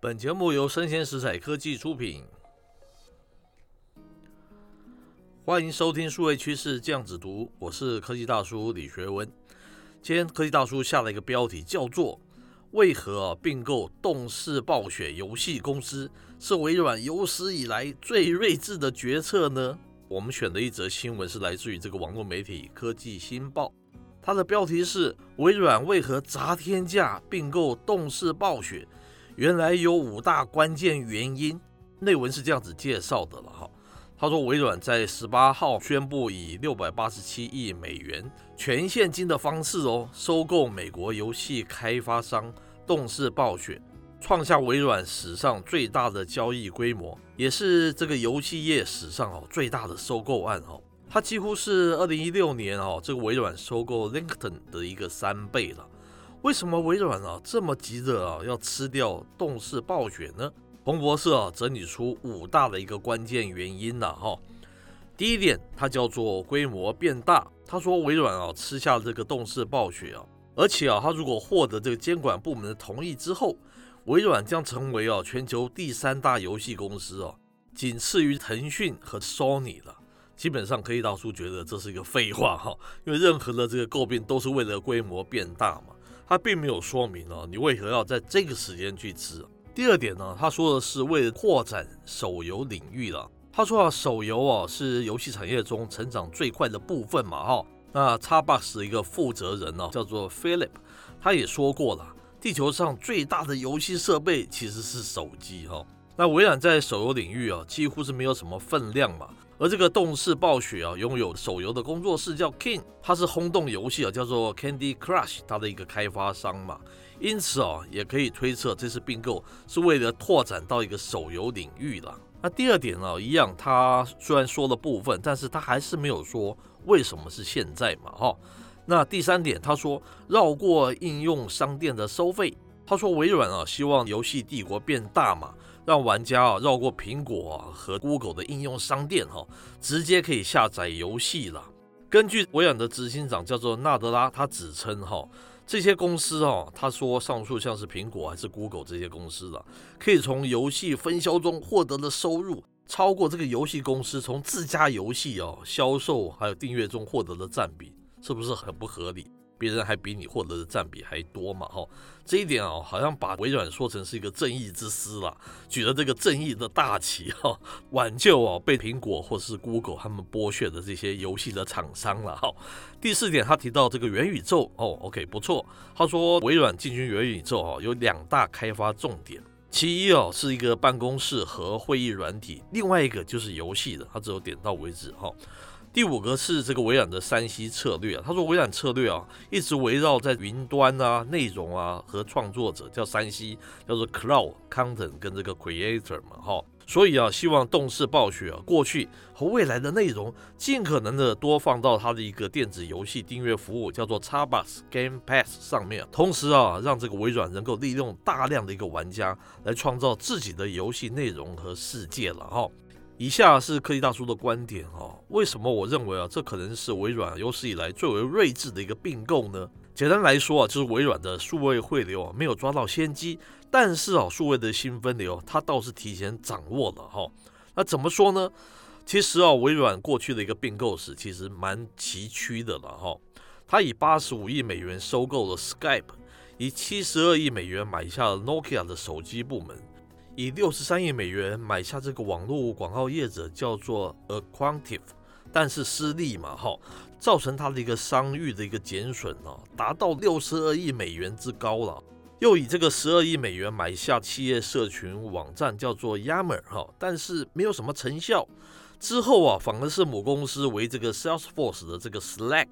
本节目由生鲜食材科技出品，欢迎收听数位趋势酱子读，我是科技大叔李学文。今天科技大叔下了一个标题，叫做“为何并购动视暴雪游戏公司是微软有史以来最睿智的决策呢？”我们选的一则新闻是来自于这个网络媒体《科技新报》，它的标题是“微软为何砸天价并购动视暴雪？原来有五大关键原因”。内文是这样子介绍的了哈，他说微软在十八号宣布以六百八十七亿美元全现金的方式哦收购美国游戏开发商动视暴雪。创下微软史上最大的交易规模，也是这个游戏业史上哦最大的收购案哦。它几乎是二零一六年哦这个微软收购 LinkedIn 的一个三倍了。为什么微软啊这么急着啊要吃掉动视暴雪呢？彭博社啊整理出五大的一个关键原因了哈。第一点，它叫做规模变大。他说微软啊吃下这个动视暴雪啊，而且啊他如果获得这个监管部门的同意之后。微软将成为啊全球第三大游戏公司哦，仅次于腾讯和 Sony 了。基本上，可以大叔觉得这是一个废话哈，因为任何的这个诟病都是为了规模变大嘛，他并没有说明哦你为何要在这个时间去吃。第二点呢，他说的是为了扩展手游领域了。他说啊，手游啊是游戏产业中成长最快的部分嘛哈。那 Xbox 的一个负责人呢叫做 Philip，他也说过了。地球上最大的游戏设备其实是手机哈，那微软在手游领域啊几乎是没有什么分量嘛，而这个动视暴雪啊拥有手游的工作室叫 King，它是轰动游戏啊叫做 Candy Crush，它的一个开发商嘛，因此啊也可以推测这次并购是为了拓展到一个手游领域了。那第二点啊一样，他虽然说了部分，但是他还是没有说为什么是现在嘛哈。那第三点，他说绕过应用商店的收费。他说微软啊，希望游戏帝国变大嘛，让玩家啊绕过苹果啊和 Google 的应用商店哈，直接可以下载游戏了。根据微软的执行长叫做纳德拉，他指称哈，这些公司哈，他说上述像是苹果还是 Google 这些公司了，可以从游戏分销中获得的收入，超过这个游戏公司从自家游戏哦销售还有订阅中获得的占比。是不是很不合理？别人还比你获得的占比还多嘛？哈，这一点啊，好像把微软说成是一个正义之师了，举了这个正义的大旗哈，挽救啊被苹果或是 Google 他们剥削的这些游戏的厂商了哈。第四点，他提到这个元宇宙哦，OK 不错。他说微软进军元宇宙啊，有两大开发重点，其一哦是一个办公室和会议软体，另外一个就是游戏的，他只有点到为止哈。第五个是这个微软的 3C 策略啊，他说微软策略啊，一直围绕在云端啊、内容啊和创作者，叫 3C，叫做 Cloud、Content 跟这个 Creator 嘛，哈，所以啊，希望动视暴雪啊，过去和未来的内容尽可能的多放到它的一个电子游戏订阅服务，叫做 Xbox Game Pass 上面，同时啊，让这个微软能够利用大量的一个玩家来创造自己的游戏内容和世界了，哈。以下是科技大叔的观点哈，为什么我认为啊，这可能是微软有史以来最为睿智的一个并购呢？简单来说啊，就是微软的数位汇流啊没有抓到先机，但是啊，数位的新分流它倒是提前掌握了哈。那怎么说呢？其实啊，微软过去的一个并购史其实蛮崎岖的了哈。它以八十五亿美元收购了 Skype，以七十二亿美元买下了 Nokia 的手机部门。以六十三亿美元买下这个网络广告业者叫做 aQuantive，但是失利嘛，哈，造成它的一个商誉的一个减损啊，达到六十二亿美元之高了。又以这个十二亿美元买下企业社群网站叫做 Yammer，哈，但是没有什么成效。之后啊，反而是母公司为这个 Salesforce 的这个 Slack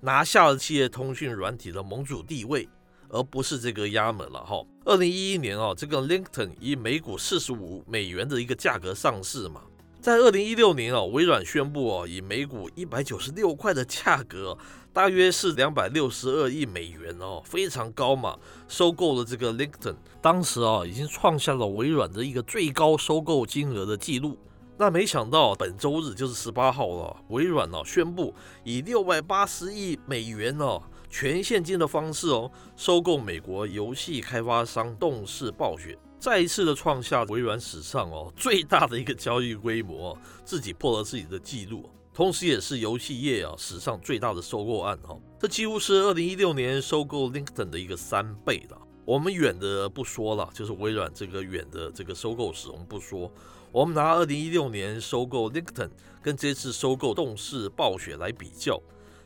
拿下了企业通讯软体的盟主地位。而不是这个压门了哈。二零一一年啊，这个 LinkedIn 以每股四十五美元的一个价格上市嘛。在二零一六年啊，微软宣布啊，以每股一百九十六块的价格，大约是两百六十二亿美元哦，非常高嘛，收购了这个 LinkedIn。当时啊，已经创下了微软的一个最高收购金额的记录。那没想到本周日就是十八号了，微软呢宣布以六百八十亿美元哦。全现金的方式哦，收购美国游戏开发商动视暴雪，再一次的创下微软史上哦最大的一个交易规模，自己破了自己的记录，同时也是游戏业啊史上最大的收购案哈。这几乎是二零一六年收购 LinkedIn 的一个三倍了。我们远的不说了，就是微软这个远的这个收购史我们不说，我们拿二零一六年收购 LinkedIn 跟这次收购动视暴雪来比较，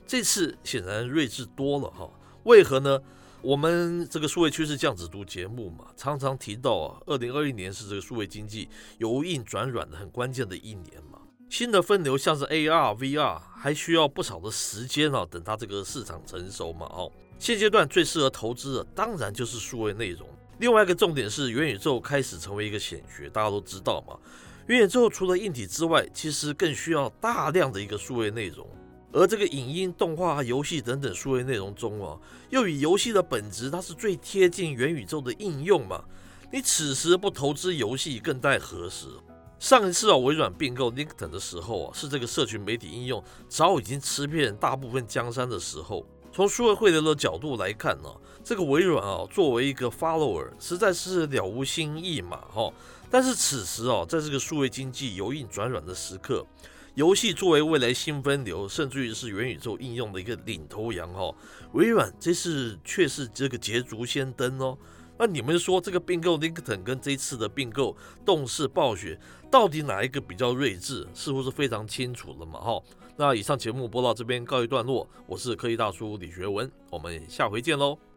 这次显然睿智多了哈。为何呢？我们这个数位趋势酱子读节目嘛，常常提到啊，二零二一年是这个数位经济由硬转软的很关键的一年嘛。新的分流像是 AR、VR，还需要不少的时间啊，等它这个市场成熟嘛。哦，现阶段最适合投资的当然就是数位内容。另外一个重点是元宇宙开始成为一个显学，大家都知道嘛。元宇宙除了硬体之外，其实更需要大量的一个数位内容。而这个影音、动画、游戏等等数位内容中啊，又以游戏的本质，它是最贴近元宇宙的应用嘛。你此时不投资游戏，更待何时？上一次啊，微软并购 LinkedIn 的时候啊，是这个社群媒体应用早已经吃遍大部分江山的时候。从数位汇流的角度来看呢，这个微软啊，作为一个 follower，实在是了无新意嘛，哈。但是此时啊，在这个数位经济由硬转软的时刻。游戏作为未来新分流，甚至于是元宇宙应用的一个领头羊哈，微软这次却是这个捷足先登哦。那你们说这个并购 LinkedIn 跟这次的并购动视暴雪，到底哪一个比较睿智？似乎是非常清楚了嘛哈。那以上节目播到这边告一段落，我是科技大叔李学文，我们下回见喽。